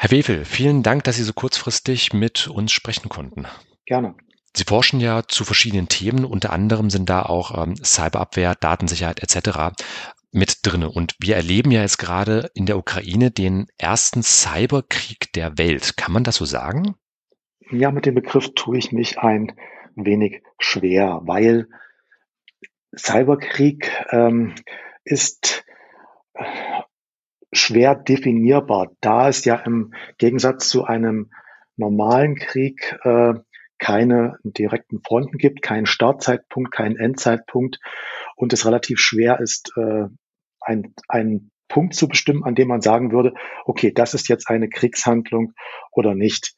Herr Wefel, vielen Dank, dass Sie so kurzfristig mit uns sprechen konnten. Gerne. Sie forschen ja zu verschiedenen Themen, unter anderem sind da auch ähm, Cyberabwehr, Datensicherheit etc. mit drinne. Und wir erleben ja jetzt gerade in der Ukraine den ersten Cyberkrieg der Welt. Kann man das so sagen? Ja, mit dem Begriff tue ich mich ein wenig schwer, weil Cyberkrieg ähm, ist schwer definierbar, da es ja im Gegensatz zu einem normalen Krieg äh, keine direkten Fronten gibt, keinen Startzeitpunkt, keinen Endzeitpunkt und es relativ schwer ist, äh, ein, einen Punkt zu bestimmen, an dem man sagen würde, okay, das ist jetzt eine Kriegshandlung oder nicht.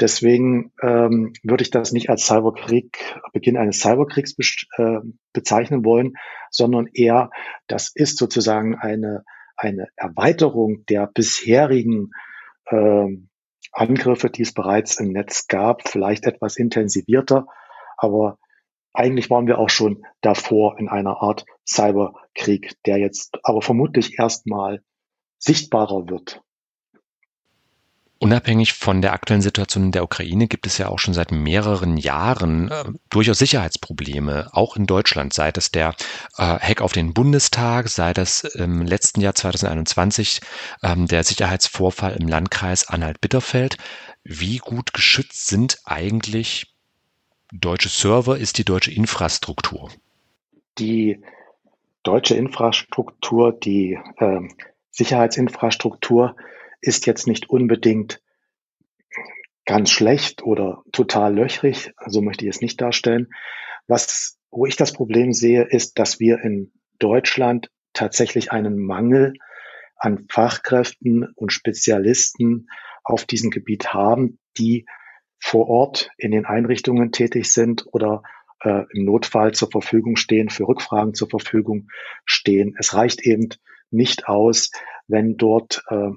Deswegen ähm, würde ich das nicht als Cyberkrieg, Beginn eines Cyberkriegs äh, bezeichnen wollen, sondern eher, das ist sozusagen eine eine Erweiterung der bisherigen äh, Angriffe, die es bereits im Netz gab, vielleicht etwas intensivierter, aber eigentlich waren wir auch schon davor in einer Art Cyberkrieg, der jetzt aber vermutlich erstmal sichtbarer wird. Unabhängig von der aktuellen Situation in der Ukraine gibt es ja auch schon seit mehreren Jahren äh, durchaus Sicherheitsprobleme, auch in Deutschland, sei es der äh, Hack auf den Bundestag, sei das im letzten Jahr 2021 ähm, der Sicherheitsvorfall im Landkreis Anhalt-Bitterfeld. Wie gut geschützt sind eigentlich deutsche Server, ist die deutsche Infrastruktur? Die deutsche Infrastruktur, die äh, Sicherheitsinfrastruktur ist jetzt nicht unbedingt ganz schlecht oder total löchrig, so möchte ich es nicht darstellen. Was, wo ich das Problem sehe, ist, dass wir in Deutschland tatsächlich einen Mangel an Fachkräften und Spezialisten auf diesem Gebiet haben, die vor Ort in den Einrichtungen tätig sind oder äh, im Notfall zur Verfügung stehen, für Rückfragen zur Verfügung stehen. Es reicht eben nicht aus, wenn dort äh,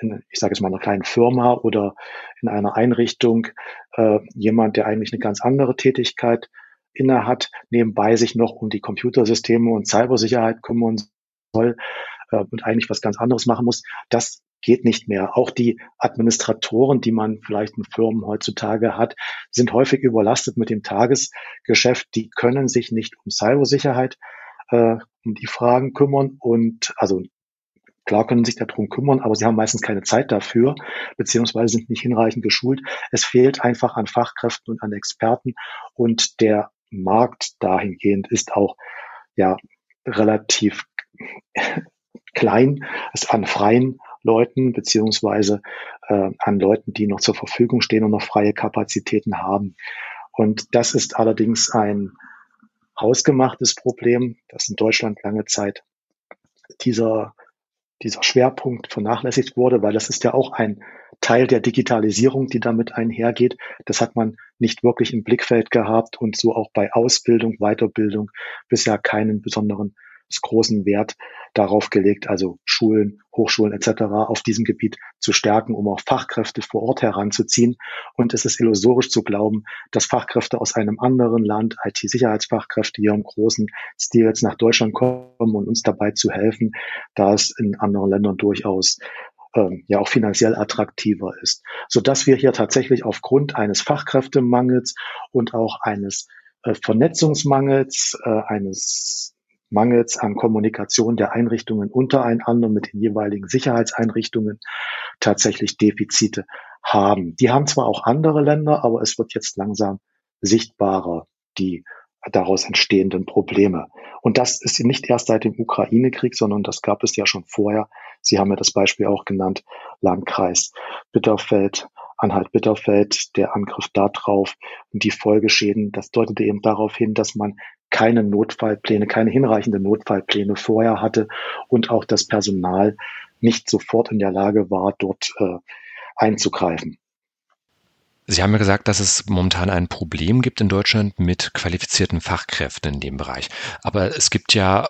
in, ich sage jetzt mal, einer kleinen Firma oder in einer Einrichtung äh, jemand, der eigentlich eine ganz andere Tätigkeit inne hat, nebenbei sich noch um die Computersysteme und Cybersicherheit kümmern soll äh, und eigentlich was ganz anderes machen muss, das geht nicht mehr. Auch die Administratoren, die man vielleicht in Firmen heutzutage hat, sind häufig überlastet mit dem Tagesgeschäft. Die können sich nicht um Cybersicherheit äh, um die Fragen kümmern und also Klar können sich darum kümmern, aber sie haben meistens keine Zeit dafür, beziehungsweise sind nicht hinreichend geschult. Es fehlt einfach an Fachkräften und an Experten und der Markt dahingehend ist auch ja relativ klein, ist an freien Leuten beziehungsweise äh, an Leuten, die noch zur Verfügung stehen und noch freie Kapazitäten haben. Und das ist allerdings ein hausgemachtes Problem, das in Deutschland lange Zeit dieser dieser Schwerpunkt vernachlässigt wurde, weil das ist ja auch ein Teil der Digitalisierung, die damit einhergeht. Das hat man nicht wirklich im Blickfeld gehabt und so auch bei Ausbildung, Weiterbildung bisher keinen besonderen großen Wert darauf gelegt, also Schulen, Hochschulen etc. auf diesem Gebiet zu stärken, um auch Fachkräfte vor Ort heranzuziehen. Und es ist illusorisch zu glauben, dass Fachkräfte aus einem anderen Land, IT-Sicherheitsfachkräfte hier im großen Stil jetzt nach Deutschland kommen und uns dabei zu helfen, da es in anderen Ländern durchaus ähm, ja auch finanziell attraktiver ist, so dass wir hier tatsächlich aufgrund eines Fachkräftemangels und auch eines äh, Vernetzungsmangels, äh, eines Mangels an Kommunikation der Einrichtungen untereinander mit den jeweiligen Sicherheitseinrichtungen tatsächlich Defizite haben. Die haben zwar auch andere Länder, aber es wird jetzt langsam sichtbarer, die daraus entstehenden Probleme. Und das ist nicht erst seit dem Ukraine-Krieg, sondern das gab es ja schon vorher. Sie haben ja das Beispiel auch genannt, Landkreis Bitterfeld, Anhalt-Bitterfeld, der Angriff darauf und die Folgeschäden. Das deutete eben darauf hin, dass man keine Notfallpläne, keine hinreichenden Notfallpläne vorher hatte und auch das Personal nicht sofort in der Lage war, dort äh, einzugreifen. Sie haben ja gesagt, dass es momentan ein Problem gibt in Deutschland mit qualifizierten Fachkräften in dem Bereich. Aber es gibt ja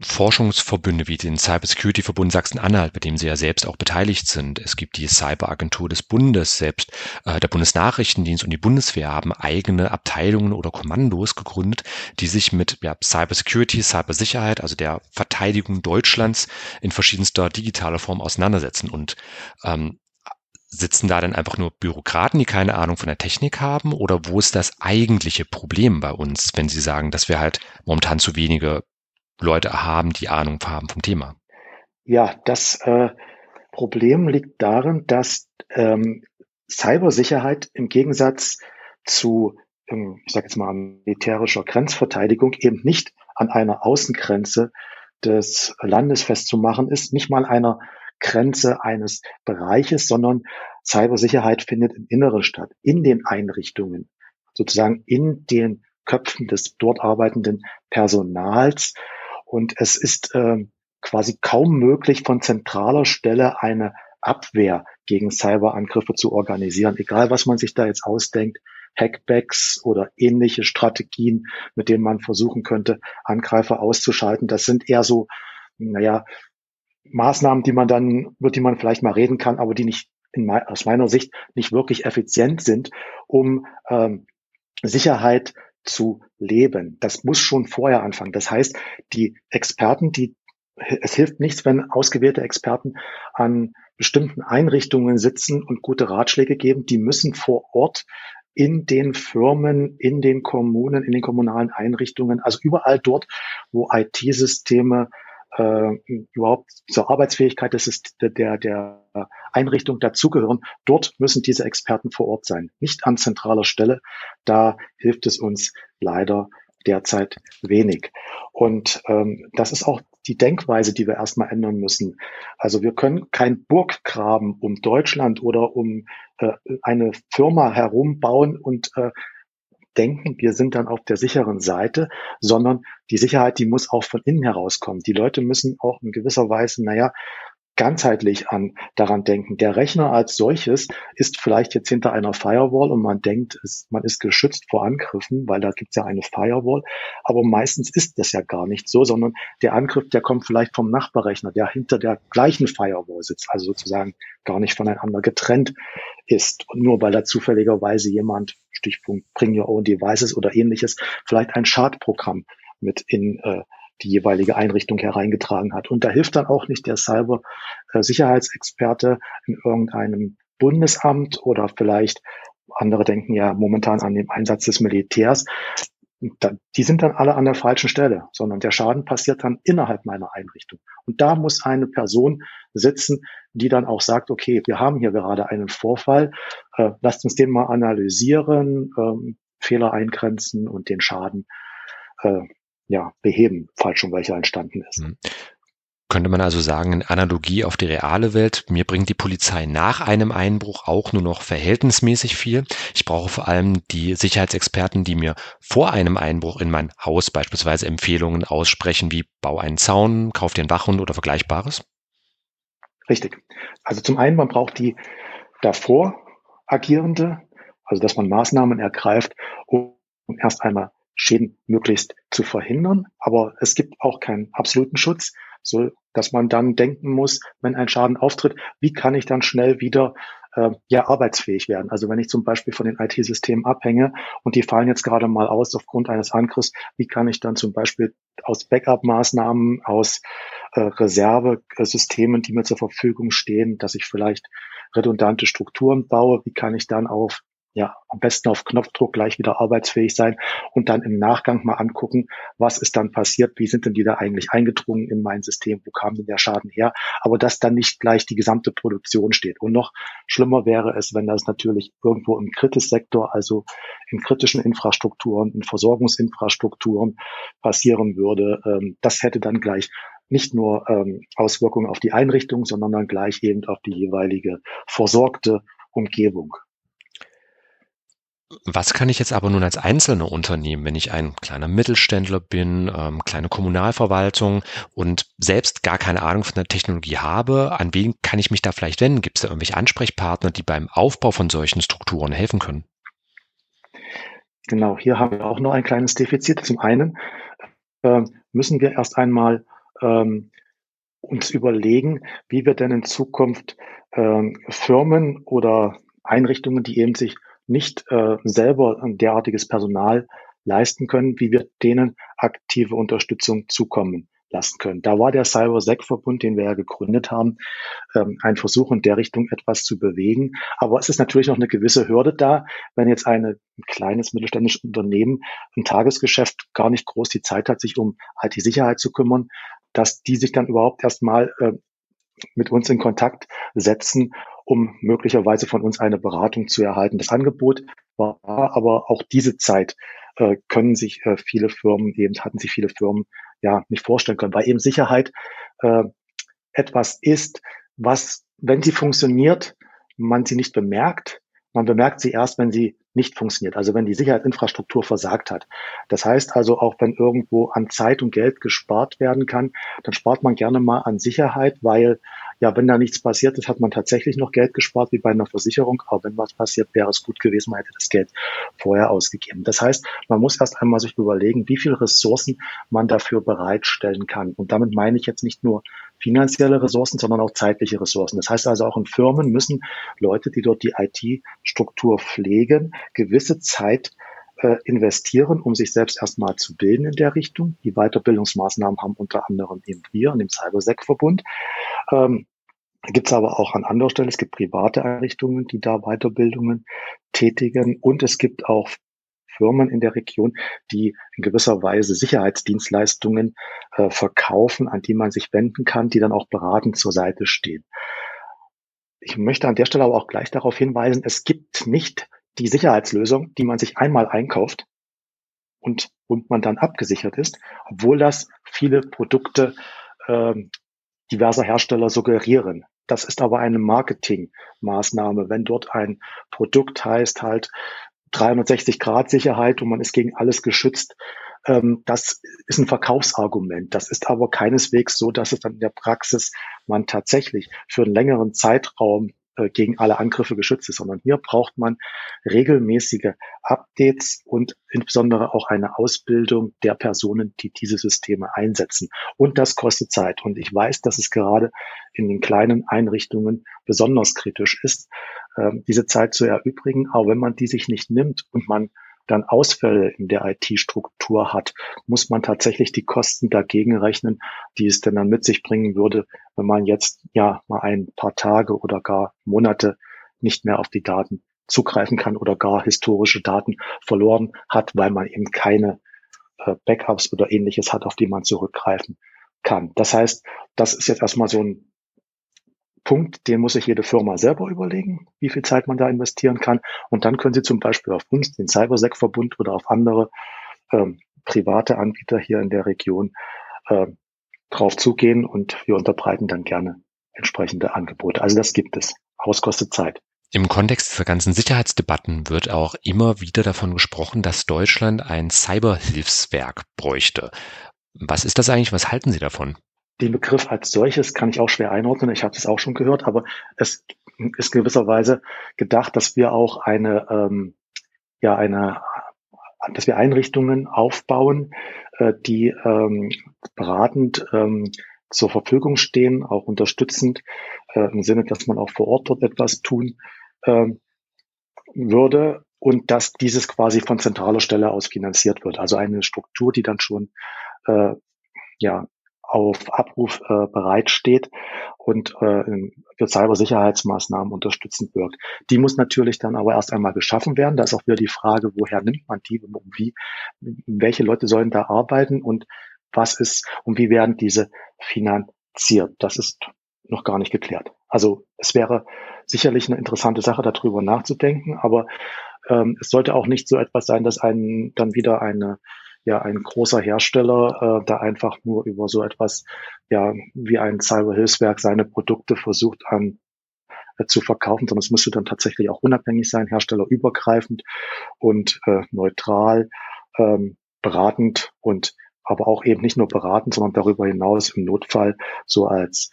Forschungsverbünde wie den Cybersecurity-Verbund Sachsen-Anhalt, bei dem Sie ja selbst auch beteiligt sind. Es gibt die Cyberagentur des Bundes, selbst äh, der Bundesnachrichtendienst und die Bundeswehr haben eigene Abteilungen oder Kommandos gegründet, die sich mit ja, Cybersecurity, Cybersicherheit, also der Verteidigung Deutschlands in verschiedenster digitaler Form auseinandersetzen. Und ähm, sitzen da dann einfach nur Bürokraten, die keine Ahnung von der Technik haben? Oder wo ist das eigentliche Problem bei uns, wenn Sie sagen, dass wir halt momentan zu wenige Leute haben, die Ahnung haben vom Thema? Ja, das äh, Problem liegt darin, dass ähm, Cybersicherheit im Gegensatz zu, ähm, ich sage jetzt mal, militärischer Grenzverteidigung eben nicht an einer Außengrenze des Landes festzumachen ist, nicht mal einer Grenze eines Bereiches, sondern Cybersicherheit findet im Inneren statt, in den Einrichtungen, sozusagen in den Köpfen des dort arbeitenden Personals. Und es ist äh, quasi kaum möglich, von zentraler Stelle eine Abwehr gegen Cyberangriffe zu organisieren, egal was man sich da jetzt ausdenkt, Hackbacks oder ähnliche Strategien, mit denen man versuchen könnte, Angreifer auszuschalten. Das sind eher so, naja, Maßnahmen, die man dann, über die man vielleicht mal reden kann, aber die nicht in, aus meiner Sicht nicht wirklich effizient sind, um ähm, Sicherheit zu leben. Das muss schon vorher anfangen. Das heißt, die Experten, die es hilft nichts, wenn ausgewählte Experten an bestimmten Einrichtungen sitzen und gute Ratschläge geben. Die müssen vor Ort in den Firmen, in den Kommunen, in den kommunalen Einrichtungen, also überall dort, wo IT-Systeme äh, überhaupt zur Arbeitsfähigkeit des, der, der Einrichtung dazugehören. Dort müssen diese Experten vor Ort sein, nicht an zentraler Stelle. Da hilft es uns leider derzeit wenig. Und ähm, das ist auch die Denkweise, die wir erstmal ändern müssen. Also wir können kein Burggraben um Deutschland oder um äh, eine Firma herumbauen und äh, denken, wir sind dann auf der sicheren Seite, sondern die Sicherheit, die muss auch von innen herauskommen. Die Leute müssen auch in gewisser Weise, naja, ganzheitlich an daran denken. Der Rechner als solches ist vielleicht jetzt hinter einer Firewall und man denkt, es, man ist geschützt vor Angriffen, weil da gibt es ja eine Firewall. Aber meistens ist das ja gar nicht so, sondern der Angriff, der kommt vielleicht vom Nachbarrechner, der hinter der gleichen Firewall sitzt, also sozusagen gar nicht voneinander getrennt ist. Und nur weil da zufälligerweise jemand, Stichpunkt Bring Your Own Devices oder ähnliches, vielleicht ein Schadprogramm mit in äh, die jeweilige Einrichtung hereingetragen hat. Und da hilft dann auch nicht der Cyber-Sicherheitsexperte in irgendeinem Bundesamt oder vielleicht andere denken ja momentan an den Einsatz des Militärs. Die sind dann alle an der falschen Stelle, sondern der Schaden passiert dann innerhalb meiner Einrichtung. Und da muss eine Person sitzen, die dann auch sagt, okay, wir haben hier gerade einen Vorfall, äh, lasst uns den mal analysieren, ähm, Fehler eingrenzen und den Schaden äh, ja, beheben, falls schon welcher entstanden ist. Könnte man also sagen, in Analogie auf die reale Welt, mir bringt die Polizei nach einem Einbruch auch nur noch verhältnismäßig viel. Ich brauche vor allem die Sicherheitsexperten, die mir vor einem Einbruch in mein Haus beispielsweise Empfehlungen aussprechen, wie bau einen Zaun, kauf dir einen Wachhund oder Vergleichbares. Richtig. Also zum einen, man braucht die davor agierende, also dass man Maßnahmen ergreift, um erst einmal Schäden möglichst zu verhindern. Aber es gibt auch keinen absoluten Schutz, so dass man dann denken muss, wenn ein Schaden auftritt, wie kann ich dann schnell wieder äh, ja arbeitsfähig werden? Also wenn ich zum Beispiel von den IT-Systemen abhänge und die fallen jetzt gerade mal aus aufgrund eines Angriffs, wie kann ich dann zum Beispiel aus Backup-Maßnahmen, aus äh, Reservesystemen, die mir zur Verfügung stehen, dass ich vielleicht redundante Strukturen baue, wie kann ich dann auf ja, am besten auf Knopfdruck gleich wieder arbeitsfähig sein und dann im Nachgang mal angucken, was ist dann passiert, wie sind denn die da eigentlich eingedrungen in mein System, wo kam denn der Schaden her, aber dass dann nicht gleich die gesamte Produktion steht. Und noch schlimmer wäre es, wenn das natürlich irgendwo im Kritissektor, also in kritischen Infrastrukturen, in Versorgungsinfrastrukturen passieren würde. Ähm, das hätte dann gleich nicht nur ähm, Auswirkungen auf die Einrichtung, sondern dann gleich eben auf die jeweilige versorgte Umgebung. Was kann ich jetzt aber nun als einzelne Unternehmen, wenn ich ein kleiner Mittelständler bin, ähm, kleine Kommunalverwaltung und selbst gar keine Ahnung von der Technologie habe, an wen kann ich mich da vielleicht wenden? Gibt es da irgendwelche Ansprechpartner, die beim Aufbau von solchen Strukturen helfen können? Genau, hier haben wir auch noch ein kleines Defizit. Zum einen äh, müssen wir erst einmal ähm, uns überlegen, wie wir denn in Zukunft ähm, Firmen oder Einrichtungen, die eben sich nicht äh, selber ein derartiges Personal leisten können, wie wir denen aktive Unterstützung zukommen lassen können. Da war der CyberSec-Verbund, den wir ja gegründet haben, ähm, ein Versuch in der Richtung etwas zu bewegen. Aber es ist natürlich noch eine gewisse Hürde da, wenn jetzt eine, ein kleines mittelständisches Unternehmen ein Tagesgeschäft gar nicht groß die Zeit hat, sich um IT-Sicherheit zu kümmern, dass die sich dann überhaupt erstmal äh, mit uns in Kontakt setzen, um möglicherweise von uns eine Beratung zu erhalten. Das Angebot war aber auch diese Zeit äh, können sich äh, viele Firmen eben, hatten sich viele Firmen ja nicht vorstellen können, weil eben Sicherheit äh, etwas ist, was, wenn sie funktioniert, man sie nicht bemerkt. Man bemerkt sie erst, wenn sie nicht funktioniert, also wenn die Sicherheitsinfrastruktur versagt hat. Das heißt also, auch wenn irgendwo an Zeit und Geld gespart werden kann, dann spart man gerne mal an Sicherheit, weil ja, wenn da nichts passiert ist, hat man tatsächlich noch Geld gespart, wie bei einer Versicherung. Aber wenn was passiert, wäre es gut gewesen, man hätte das Geld vorher ausgegeben. Das heißt, man muss erst einmal sich überlegen, wie viele Ressourcen man dafür bereitstellen kann. Und damit meine ich jetzt nicht nur finanzielle Ressourcen, sondern auch zeitliche Ressourcen. Das heißt also auch in Firmen müssen Leute, die dort die IT-Struktur pflegen, gewisse Zeit äh, investieren, um sich selbst erstmal zu bilden in der Richtung. Die Weiterbildungsmaßnahmen haben unter anderem eben wir in dem CyberSec-Verbund. Ähm, Gibt es aber auch an anderer Stelle, es gibt private Einrichtungen, die da Weiterbildungen tätigen und es gibt auch Firmen in der Region, die in gewisser Weise Sicherheitsdienstleistungen äh, verkaufen, an die man sich wenden kann, die dann auch beratend zur Seite stehen. Ich möchte an der Stelle aber auch gleich darauf hinweisen, es gibt nicht die Sicherheitslösung, die man sich einmal einkauft und, und man dann abgesichert ist, obwohl das viele Produkte ähm, diverser Hersteller suggerieren. Das ist aber eine Marketingmaßnahme. Wenn dort ein Produkt heißt halt 360 Grad Sicherheit und man ist gegen alles geschützt, ähm, das ist ein Verkaufsargument. Das ist aber keineswegs so, dass es dann in der Praxis man tatsächlich für einen längeren Zeitraum gegen alle Angriffe geschützt ist, sondern hier braucht man regelmäßige Updates und insbesondere auch eine Ausbildung der Personen, die diese Systeme einsetzen. Und das kostet Zeit. Und ich weiß, dass es gerade in den kleinen Einrichtungen besonders kritisch ist, ähm, diese Zeit zu erübrigen. Aber wenn man die sich nicht nimmt und man dann Ausfälle in der IT-Struktur hat, muss man tatsächlich die Kosten dagegen rechnen, die es denn dann mit sich bringen würde, wenn man jetzt ja mal ein paar Tage oder gar Monate nicht mehr auf die Daten zugreifen kann oder gar historische Daten verloren hat, weil man eben keine äh, Backups oder ähnliches hat, auf die man zurückgreifen kann. Das heißt, das ist jetzt erstmal so ein Punkt, den muss sich jede Firma selber überlegen, wie viel Zeit man da investieren kann. Und dann können Sie zum Beispiel auf uns, den CyberSec-Verbund oder auf andere ähm, private Anbieter hier in der Region äh, drauf zugehen und wir unterbreiten dann gerne entsprechende Angebote. Also das gibt es. Haus kostet Zeit. Im Kontext dieser ganzen Sicherheitsdebatten wird auch immer wieder davon gesprochen, dass Deutschland ein Cyberhilfswerk bräuchte. Was ist das eigentlich? Was halten Sie davon? Den Begriff als solches kann ich auch schwer einordnen. Ich habe es auch schon gehört, aber es ist gewisserweise gedacht, dass wir auch eine, ähm, ja, eine, dass wir Einrichtungen aufbauen, äh, die ähm, beratend ähm, zur Verfügung stehen, auch unterstützend, äh, im Sinne, dass man auch vor Ort dort etwas tun ähm, würde und dass dieses quasi von zentraler Stelle aus finanziert wird. Also eine Struktur, die dann schon äh, ja auf Abruf äh, bereitsteht und äh, für Cybersicherheitsmaßnahmen unterstützend wirkt. Die muss natürlich dann aber erst einmal geschaffen werden. Da ist auch wieder die Frage, woher nimmt man die und wie, welche Leute sollen da arbeiten und was ist und wie werden diese finanziert. Das ist noch gar nicht geklärt. Also es wäre sicherlich eine interessante Sache, darüber nachzudenken, aber ähm, es sollte auch nicht so etwas sein, dass einen dann wieder eine ja ein großer Hersteller äh, da einfach nur über so etwas ja wie ein Cyberhilfswerk seine Produkte versucht an äh, zu verkaufen, sondern es müsste dann tatsächlich auch unabhängig sein, herstellerübergreifend und äh, neutral, ähm, beratend und aber auch eben nicht nur beraten, sondern darüber hinaus im Notfall so als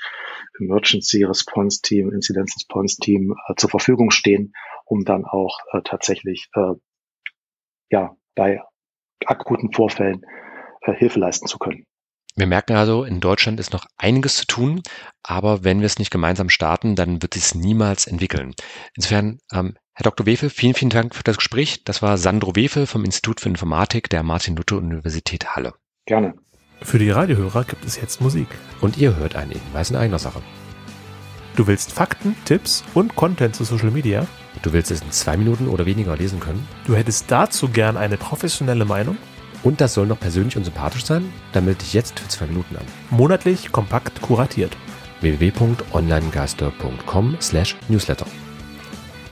Emergency Response Team, Incident Response Team äh, zur Verfügung stehen, um dann auch äh, tatsächlich äh, ja bei akuten Vorfällen äh, Hilfe leisten zu können. Wir merken also, in Deutschland ist noch einiges zu tun, aber wenn wir es nicht gemeinsam starten, dann wird es niemals entwickeln. Insofern, ähm, Herr Dr. Wefel, vielen, vielen Dank für das Gespräch. Das war Sandro Wefel vom Institut für Informatik der Martin-Luther-Universität Halle. Gerne. Für die Radiohörer gibt es jetzt Musik. Und ihr hört einen Hinweis in eigener Sache. Du willst Fakten, Tipps und Content zu Social Media? Du willst es in zwei Minuten oder weniger lesen können? Du hättest dazu gern eine professionelle Meinung? Und das soll noch persönlich und sympathisch sein? Dann melde dich jetzt für zwei Minuten an. Monatlich kompakt kuratiert. www.onlinegeister.com/newsletter